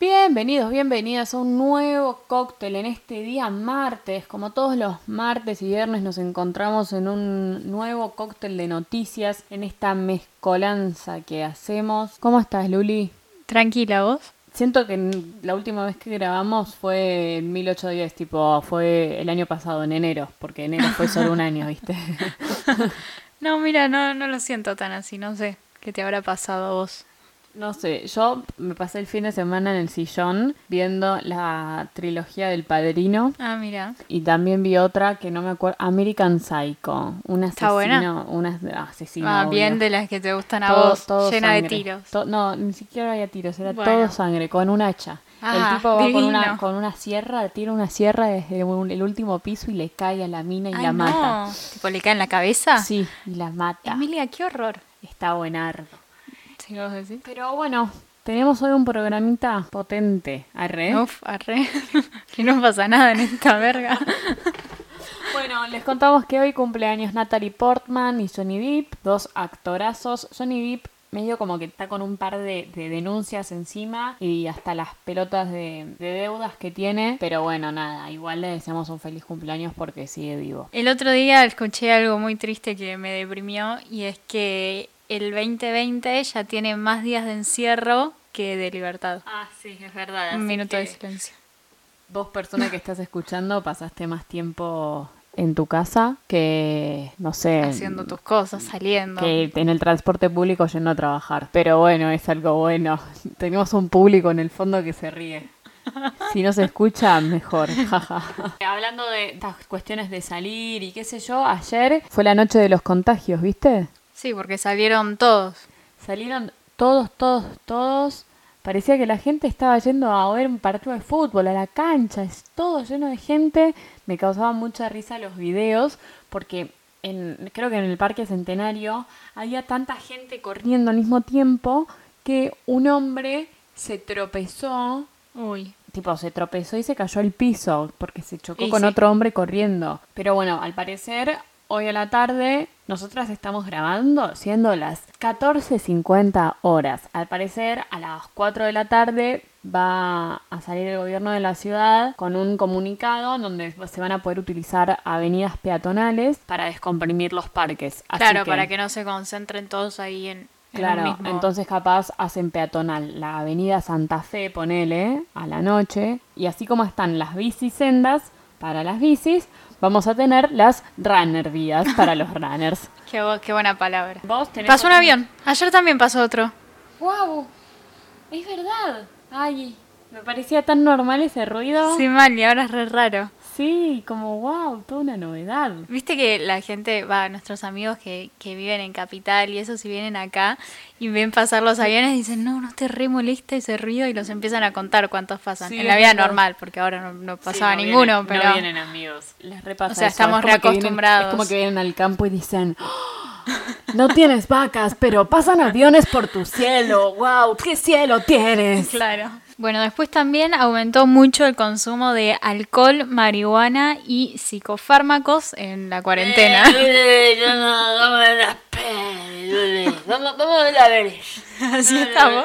Bienvenidos, bienvenidas a un nuevo cóctel en este día martes. Como todos los martes y viernes nos encontramos en un nuevo cóctel de noticias en esta mezcolanza que hacemos. ¿Cómo estás, Luli? Tranquila, ¿vos? Siento que la última vez que grabamos fue en 1810, tipo, fue el año pasado, en enero, porque enero fue solo un año, ¿viste? no, mira, no, no lo siento tan así, no sé qué te habrá pasado a vos. No sé, yo me pasé el fin de semana en el sillón viendo la trilogía del Padrino. Ah, mira. Y también vi otra que no me acuerdo, American Psycho, un asesino, buena? un asesino. Ah, bien de las que te gustan a vos, llena de tiros. no, ni siquiera había tiros, era todo sangre, con un hacha. el ah, tipo va con una, con una sierra, tira una sierra desde el último piso y le cae a la mina y la mata. ¿Tipo le cae en la cabeza? Sí, y la mata. Emilia, qué horror. Está buenardo. Pero bueno, tenemos hoy un programita potente. Arre. Uf, arre. que no pasa nada en esta verga. Bueno, les contamos que hoy cumpleaños Natalie Portman y Johnny Depp, dos actorazos. Johnny Depp medio como que está con un par de, denuncias encima y hasta las pelotas de, de, deudas que tiene. Pero bueno, nada, igual le deseamos un feliz cumpleaños porque sigue vivo. El otro día escuché algo muy triste que me deprimió y es que el 2020 ya tiene más días de encierro que de libertad. Ah, sí, es verdad. Un minuto de silencio. Vos, persona que estás escuchando, pasaste más tiempo en tu casa que, no sé... Haciendo tus cosas, saliendo. Que en el transporte público yendo a trabajar. Pero bueno, es algo bueno. Tenemos un público en el fondo que se ríe. Si no se escucha, mejor. Hablando de estas cuestiones de salir y qué sé yo, ayer fue la noche de los contagios, ¿viste? Sí, porque salieron todos. Salieron todos, todos, todos. Parecía que la gente estaba yendo a ver un partido de fútbol, a la cancha, es todo lleno de gente. Me causaba mucha risa los videos porque en, creo que en el Parque Centenario había tanta gente corriendo al mismo tiempo que un hombre se tropezó. Uy. Tipo, se tropezó y se cayó al piso porque se chocó con otro hombre corriendo. Pero bueno, al parecer hoy a la tarde nosotras estamos grabando siendo las 14.50 horas. Al parecer a las 4 de la tarde va a salir el gobierno de la ciudad con un comunicado donde se van a poder utilizar avenidas peatonales para descomprimir los parques. claro, para que no se concentren todos ahí en... Claro, entonces capaz hacen peatonal la avenida Santa Fe, ponele, a la noche, y así como están las bicisendas para las bicis, vamos a tener las runner vías para los runners. qué, qué, buena palabra. pasó un avión. Ayer también pasó otro. ¡Wow! Es verdad. Ay, me parecía tan normal ese ruido. Sí, mal, y ahora es re raro. Sí, como wow, toda una novedad. Viste que la gente, va, nuestros amigos que, que viven en Capital y eso, si vienen acá y ven pasar los aviones, dicen, no, no te re molesta ese ruido y los empiezan a contar cuántos pasan. en la vida normal, porque ahora no, pasaba ninguno, pero... No vienen amigos, les repasa O sea, estamos reacostumbrados. es como que vienen al campo y dicen... no tienes vacas, pero pasan aviones por tu cielo. ¡Wow! ¿Qué cielo tienes? Claro. Bueno, después también aumentó mucho el consumo de alcohol, marihuana y psicofármacos en la cuarentena. Así estamos.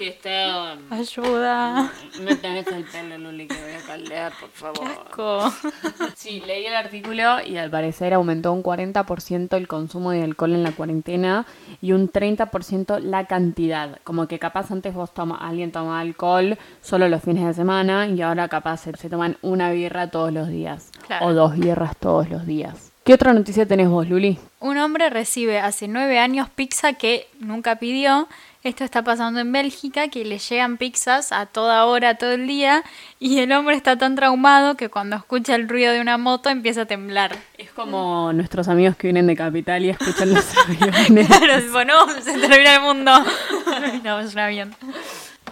Que está. Ayuda. Me tenés el pelo, Luli, que voy a caldear, por favor. Sí, leí el artículo y al parecer aumentó un 40% el consumo de alcohol en la cuarentena y un 30% la cantidad. Como que capaz antes vos toma, alguien tomaba alcohol solo los fines de semana y ahora capaz se, toman una birra todos los días. O dos birras todos los días. ¿Qué otra noticia tenés vos, Luli? Un hombre recibe hace nueve años pizza que nunca pidió. Esto está pasando en Bélgica, que le llegan pizzas a toda hora, todo el día, y el hombre está tan traumado que cuando escucha el ruido de una moto empieza a temblar. Es como nuestros amigos que vienen de Capital y escuchan los aviones. claro, bueno, se termina el mundo. no, es un avión.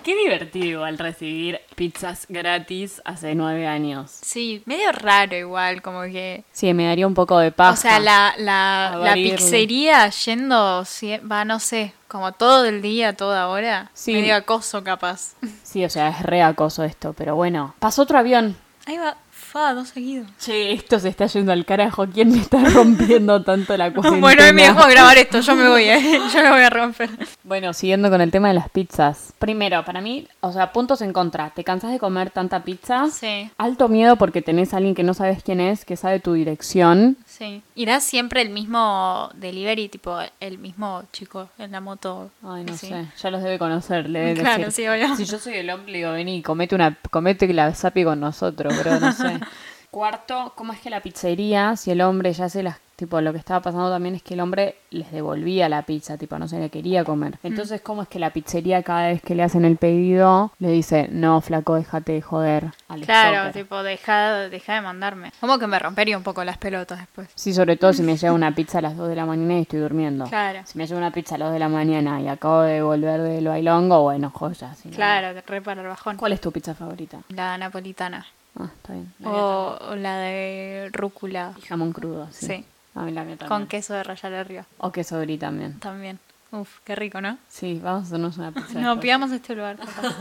Qué divertido al recibir pizzas gratis hace nueve años. Sí, medio raro igual, como que... Sí, me daría un poco de paz. O sea, la, la, pizzería yendo, va, no sé, como todo el día, toda hora. Sí. Medio acoso capaz. Sí, o sea, es re acoso esto, pero bueno. Pasó otro avión. Ahí va. Fa, dos seguidos. Che, esto se está yendo al carajo. ¿Quién me está rompiendo tanto la cuarentena? bueno, me dejó grabar esto, yo me voy, ¿eh? yo lo voy a romper. Bueno, siguiendo con el tema de las pizzas. Primero, para mí, o sea, puntos en contra. ¿Te cansas de comer tanta pizza? Sí. Alto miedo porque tenés a alguien que no sabes quién es, que sabe tu dirección. Sí. ¿Irá siempre el mismo delivery, tipo el mismo chico en la moto? Ay, no sé. Ya los debe conocer. Le debe claro, decir. sí, obvio. Si yo soy el hombre, le digo, vení, comete, una, comete la zapi con nosotros, pero no sé. Cuarto, ¿cómo es que la pizzería, si el hombre ya se las tipo lo que estaba pasando también es que el hombre les devolvía la pizza, tipo no se le quería comer. Mm. Entonces, ¿cómo es que la pizzería cada vez que le hacen el pedido le dice, "No, flaco, déjate de joder"? Al Claro, stalker"? tipo, deja, deja de mandarme. Como que me rompería un poco las pelotas después. Sí, sobre todo si me llega una pizza a las 2 de la mañana y estoy durmiendo. Claro. Si me llega una pizza a las 2 de la mañana y acabo de volver del bailongo, bueno, joya. si no- Claro, re para el bajón. ¿Cuál es tu pizza favorita? La napolitana. Ah, está bien. La. O, o la de rúcula. Y jamón crudo, sí. Sí. A mí la mía Con queso de rallar arriba. O queso brie también. También. Uf, qué rico, ¿no? Sí, vamos a hacernos una pizza. No, pidamos este lugar.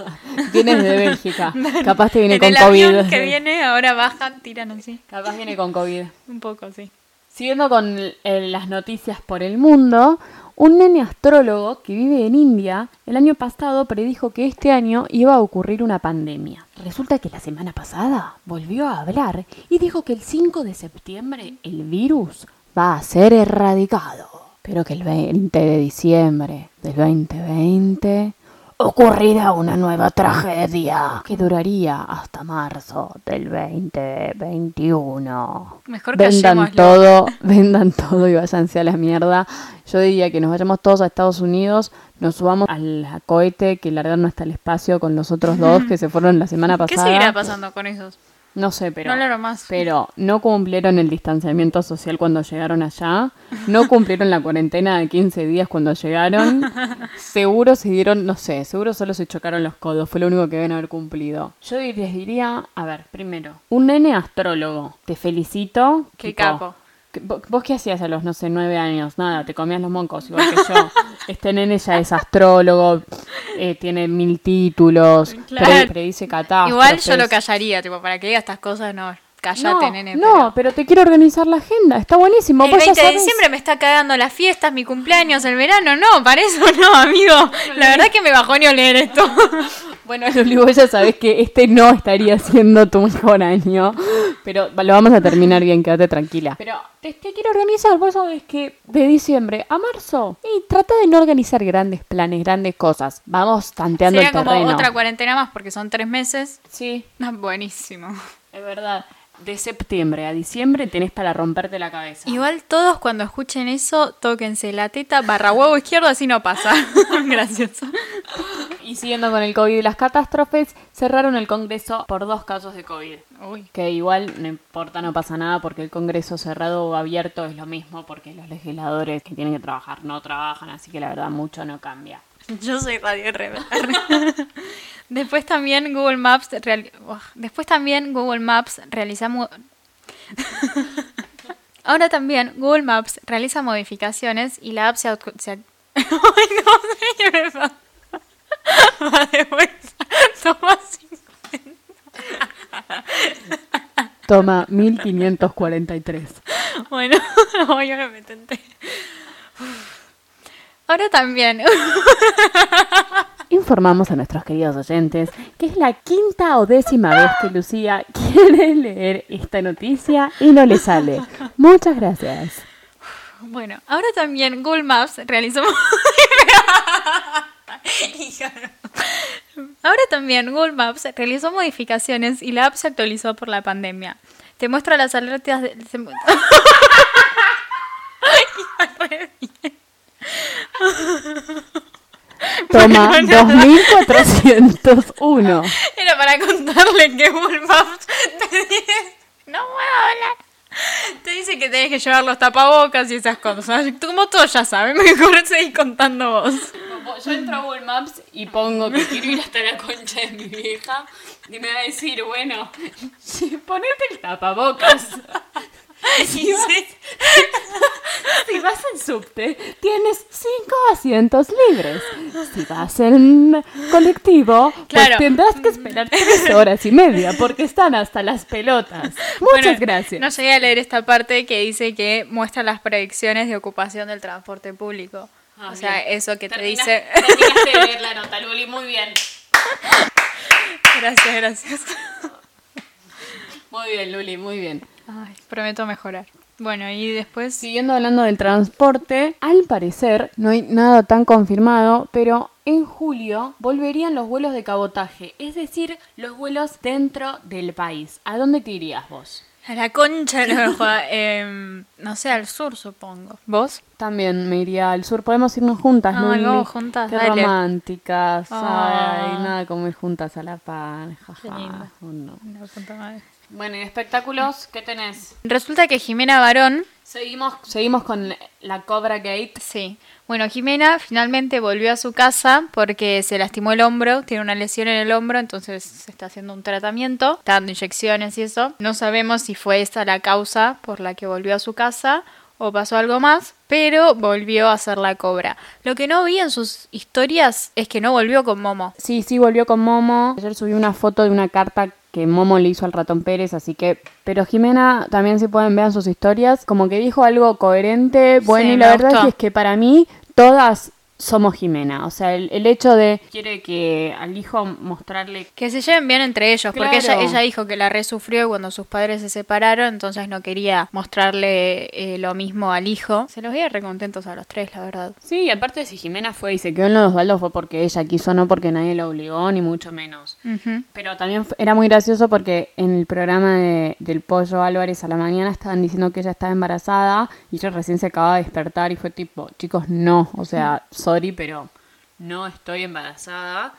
Vienes de Bélgica. Capaz te viene en con el COVID. avión que viene, ahora tiran así. Capaz viene con COVID. Un poco, sí. Siguiendo con eh, las noticias por el mundo, un nene astrólogo que vive en India el año pasado predijo que este año iba a ocurrir una pandemia. Resulta que la semana pasada volvió a hablar y dijo que el 5 de septiembre el virus va a ser erradicado. Pero que el 20 de diciembre del 2020 ocurrirá una nueva tragedia que duraría hasta marzo del 2021. Mejor Vendan todo, vendan todo y váyanse a la mierda. Yo diría que nos vayamos todos a Estados Unidos, nos subamos al cohete que largaron hasta el espacio con los otros dos que se fueron la semana ¿Qué pasada. seguirá pasando con esos? No sé, pero No más. pero no cumplieron el distanciamiento social cuando llegaron allá, no cumplieron la cuarentena de 15 días cuando llegaron, seguro se dieron, no sé, seguro solo se chocaron los codos, fue lo único que deben haber cumplido. Yo les diría, a ver, primero, un nene astrólogo, te felicito. Qué tipo, capo. ¿Vos qué hacías a los, no sé, nueve años? Nada, te comías los moncos, igual que yo. Este nene ya es astrólogo, eh, tiene mil títulos, Claro. pre- predice catástrofes. Igual yo lo callaría, tipo, para que diga estas cosas, no. Cállate, no, nene. No, pero... te quiero organizar la agenda. Está buenísimo. El Vos ya 20 de diciembre me está cagando las fiestas, mi cumpleaños, el verano. No, para eso no, amigo. La verdad que me bajó ni leer esto. Bueno, Luli, vos ya sabés que este no estaría siendo tu mejor año. Pero lo vamos a terminar bien, quédate tranquila. Pero te, te quiero organizar. Vos sabés que de diciembre a marzo. Y trata de no organizar grandes planes, grandes cosas. Vamos tanteando Sería el como terreno. otra cuarentena más porque son tres meses. Sí, Ah, buenísimo. es verdad. De septiembre a diciembre tenés para romperte la cabeza. Igual todos cuando escuchen eso, tóquense la teta barra huevo izquierdo, así no pasa. Gracioso. Y siguiendo con el COVID y las catástrofes, cerraron el Congreso por dos casos de COVID. Uy. Que igual no importa, no pasa nada porque el Congreso cerrado o abierto es lo mismo porque los legisladores que tienen que trabajar no trabajan, así que la verdad mucho no cambia. Yo soy Radio Rebel. Después también Google Maps reali- Uf, Después también Google Maps realizamos Ahora también Google Maps realiza modificaciones y la app se, se- no sé Toma cinco. Toma 1543. Bueno, hoy ahora me tenté. Ahora también. Informamos a nuestros queridos oyentes que es la quinta o décima vez que Lucía quiere leer esta noticia y no le sale. Muchas gracias. Bueno, ahora también Google Maps realizó. Ahora también Google Maps realizó modificaciones y la app se actualizó por la pandemia. Te muestra las alertas de. Toma Bueno, no. 2401. Era para contarle que Google Maps te dice. No puedo hablar. Te dice que tenés que llevar los tapabocas y esas cosas. Como todos ya saben, mejor seguir contando vos. Yo entro a Google Maps y pongo que quiero ir hasta la concha de mi vieja y me va a decir, bueno, ponete el tapabocas. Si vas en subte, tienes cinco asientos libres. Si vas en colectivo, pues tendrás que esperar tres horas y media porque están hasta las pelotas. Muchas gracias. No llegué a leer esta parte que dice que muestra las predicciones de ocupación del transporte público. Ah, o sea, eso que te dice. Terminaste de leer la nota, Luli, muy bien. Gracias, gracias. Muy bien, Luli, muy bien. Ay, prometo mejorar. Bueno, y después... Siguiendo hablando del transporte, al parecer no hay nada tan confirmado, pero en julio volverían los vuelos de cabotaje, es decir, los vuelos dentro del país. ¿A dónde te irías vos? A la concha no, eh, no sé, al sur supongo. ¿Vos? También me iría al sur. Podemos irnos juntas, ¿no? Ay, vamos juntas, Qué románticas. Ay, nada como ir juntas a la. Oh, no. Bueno, ¿y espectáculos qué tenés? Resulta que Jimena Barón... Seguimos, seguimos con la Cobra Gate. Sí. Bueno, Jimena finalmente volvió a su casa porque se lastimó el hombro, tiene una lesión en el hombro, entonces se está haciendo un tratamiento, está dando inyecciones y eso. No sabemos si fue esa la causa por la que volvió a su casa o pasó algo más, pero volvió a hacer la cobra. Lo que no vi en sus historias es que no volvió con Momo. Sí, sí volvió con Momo. Ayer subí una foto de una carta que Momo le hizo al ratón Pérez, así que... Pero Jimena también si pueden ver sus historias, como que dijo algo coherente, bueno, y la verdad es que para mí todas somos Jimena. O sea, el, hecho de quiere que al hijo mostrarle que se lleven bien entre ellos, porque ella, ella dijo que la resufrió cuando sus padres se separaron, entonces no quería mostrarle eh, lo mismo al hijo. Se los veía recontentos a los tres, la verdad. Sí, y aparte si Jimena fue y se quedó en los baldos fue porque ella quiso, no porque nadie la obligó, ni mucho menos. Pero también era muy gracioso porque en el programa de, del Pollo Álvarez a la mañana estaban diciendo que ella estaba embarazada y ella recién se acababa de despertar y fue tipo, chicos, no, o sea, sorry, pero no estoy embarazada.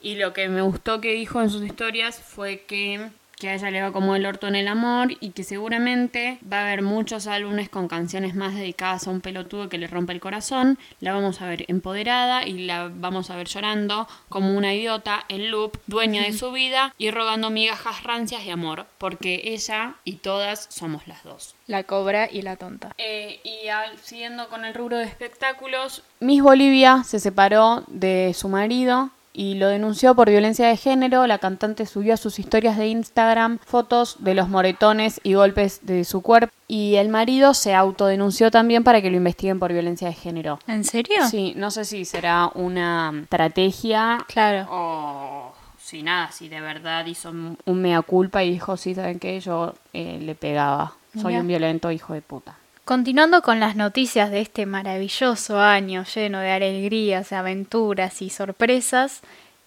Y lo que me gustó que dijo en sus historias fue que, que a ella le va como el orto en el amor y que seguramente va a haber muchos álbumes con canciones más dedicadas a un pelotudo que le rompe el corazón. La vamos a ver empoderada y la vamos a ver llorando como una idiota en loop, dueña de su vida y rogando migajas rancias de amor, porque ella y todas somos las dos. La cobra y la tonta. Eh, y siguiendo con el rubro de espectáculos, Miss Bolivia se separó de su marido y lo denunció por violencia de género. La cantante subió a sus historias de Instagram fotos de los moretones y golpes de su cuerpo. Y el marido se autodenunció también para que lo investiguen por violencia de género. ¿En serio? Sí, no sé si será una estrategia. Claro. O si nada, si de verdad hizo un mea culpa y dijo, sí, ¿saben qué? Yo eh, le pegaba. Soy un violento hijo de puta. Continuando con las noticias de este maravilloso año lleno de alegrías, aventuras y sorpresas,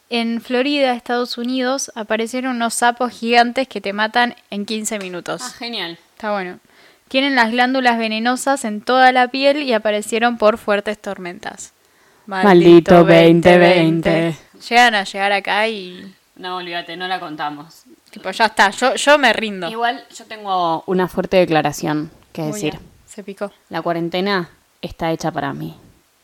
en Florida, Estados Unidos, aparecieron unos sapos gigantes que te matan en 15 minutos. Ah, genial. Está bueno. Tienen las glándulas venenosas en toda la piel y aparecieron por fuertes tormentas. Maldito, 2020. Llegan a llegar acá y... No, olvídate, no la contamos. Tipo, ya está, yo, yo me rindo. Igual yo tengo una fuerte declaración que decir. Se picó. La cuarentena está hecha para mí.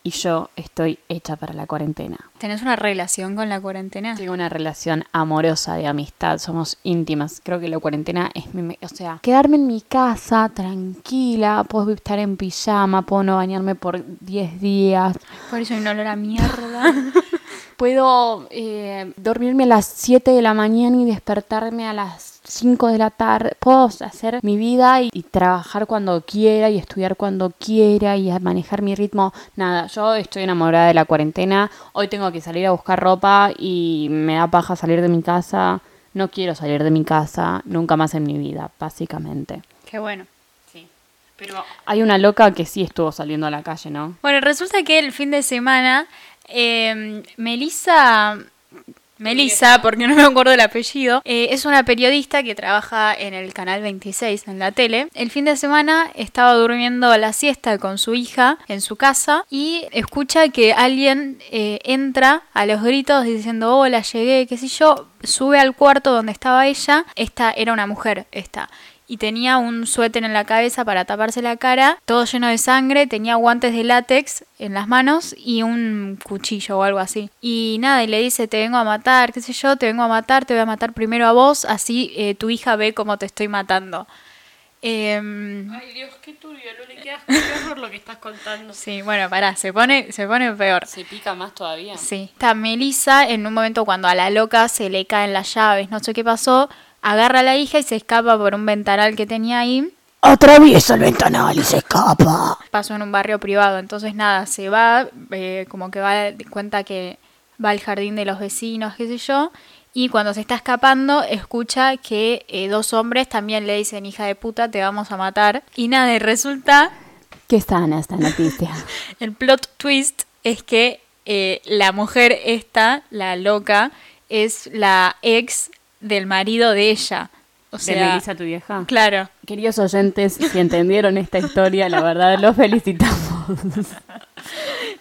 Y yo estoy hecha para la cuarentena. ¿Tenés una relación con la cuarentena? Tengo una relación amorosa de amistad, somos íntimas. Creo que la cuarentena es mi... O sea, quedarme en mi casa tranquila, puedo estar en pijama, puedo no bañarme por 10 días. Por eso hay un olor a mierda. puedo eh, dormirme a las 7 de la mañana y despertarme a las 5 de la tarde. Puedo hacer mi vida y, trabajar cuando quiera y estudiar cuando quiera y manejar mi ritmo. Nada, yo estoy enamorada de la cuarentena. Hoy tengo que salir a buscar ropa y me da paja salir de mi casa. No quiero salir de mi casa nunca más en mi vida, básicamente. Qué bueno. Sí. Pero hay una loca que sí estuvo saliendo a la calle, ¿no? Bueno, resulta que el fin de semana eh, Melissa... Melissa, porque no me acuerdo el apellido, eh, es una periodista que trabaja en el canal 26 en la tele. El fin de semana estaba durmiendo la siesta con su hija en su casa y escucha que alguien eh, entra a los gritos diciendo hola, llegué, qué sé yo, sube al cuarto donde estaba ella. Esta era una mujer, esta y tenía un suéter en la cabeza para taparse la cara, todo lleno de sangre, tenía guantes de látex en las manos y un cuchillo o algo así. Y nada, y le dice, te vengo a matar, qué sé yo, te vengo a matar, te voy a matar primero a vos, así eh, tu hija ve cómo te estoy matando. Em, Ay Dios, qué turbio, no le quedas horror lo que estás contando. Sí, bueno, pará, se pone, se pone peor. Se pica más todavía. Sí. Está Melissa en un momento cuando a la loca se le caen las llaves, no sé qué pasó, agarra a la hija y se escapa por un ventanal que tenía ahí. Atraviesa el ventanal y se escapa. Pasó en un barrio privado, entonces nada, se va, eh, como que va, cuenta que va al jardín de los vecinos, qué sé yo, y cuando se está escapando escucha que eh, dos hombres también le dicen hija de puta te vamos a matar y nada y resulta que sana esta noticia el plot twist es que eh, la mujer esta la loca es la ex del marido de ella o sea, ¿De Melissa, tu vieja? Claro. Queridos oyentes, si entendieron esta historia, la verdad, los felicitamos.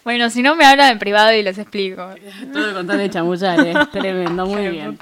Bueno, si no me hablan en privado y les explico. Todo con de chamullar, es tremendo, muy bien.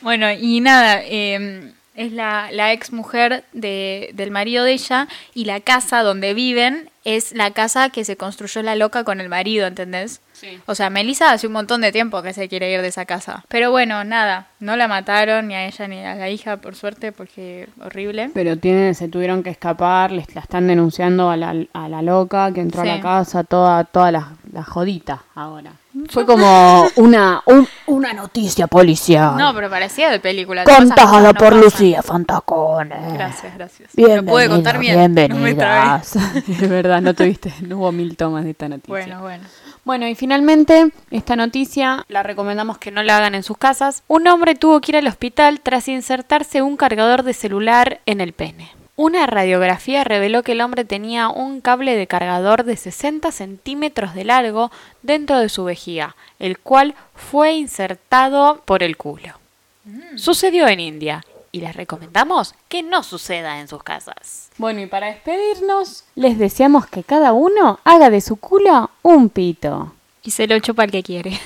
Bueno, y nada, eh, es la, la ex mujer de, del marido de ella y la casa donde viven es la casa que se construyó la loca con el marido, ¿entendés? Sí. O sea, Melissa hace un montón de tiempo que se quiere ir de esa casa. Pero bueno, nada, no la mataron ni a ella ni a la hija, por suerte, porque horrible. Pero tienen, se tuvieron que escapar, les la están denunciando a la, a la loca que entró a la casa, toda, toda la, la jodita ahora. Fue como una, una noticia policial. No, pero parecía de película. Contada por Lucía Fantacone. Gracias, gracias. Bienvenida, puede contar bien. Bienvenidas. es verdad, no tuviste, no hubo mil tomas de esta noticia. Bueno, bueno. Bueno, y finalmente, esta noticia la recomendamos que no la hagan en sus casas. Un hombre tuvo que ir al hospital tras insertarse un cargador de celular en el pene. Una radiografía reveló que el hombre tenía un cable de cargador de 60 centímetros de largo dentro de su vejiga, el cual fue insertado por el culo. Mm. Sucedió en India y les recomendamos que no suceda en sus casas. Bueno, y para despedirnos, les deseamos que cada uno haga de su culo un pito. Y se lo chupa el que quiere.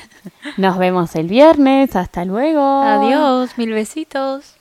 Nos vemos el viernes. Hasta luego. Adiós, mil besitos.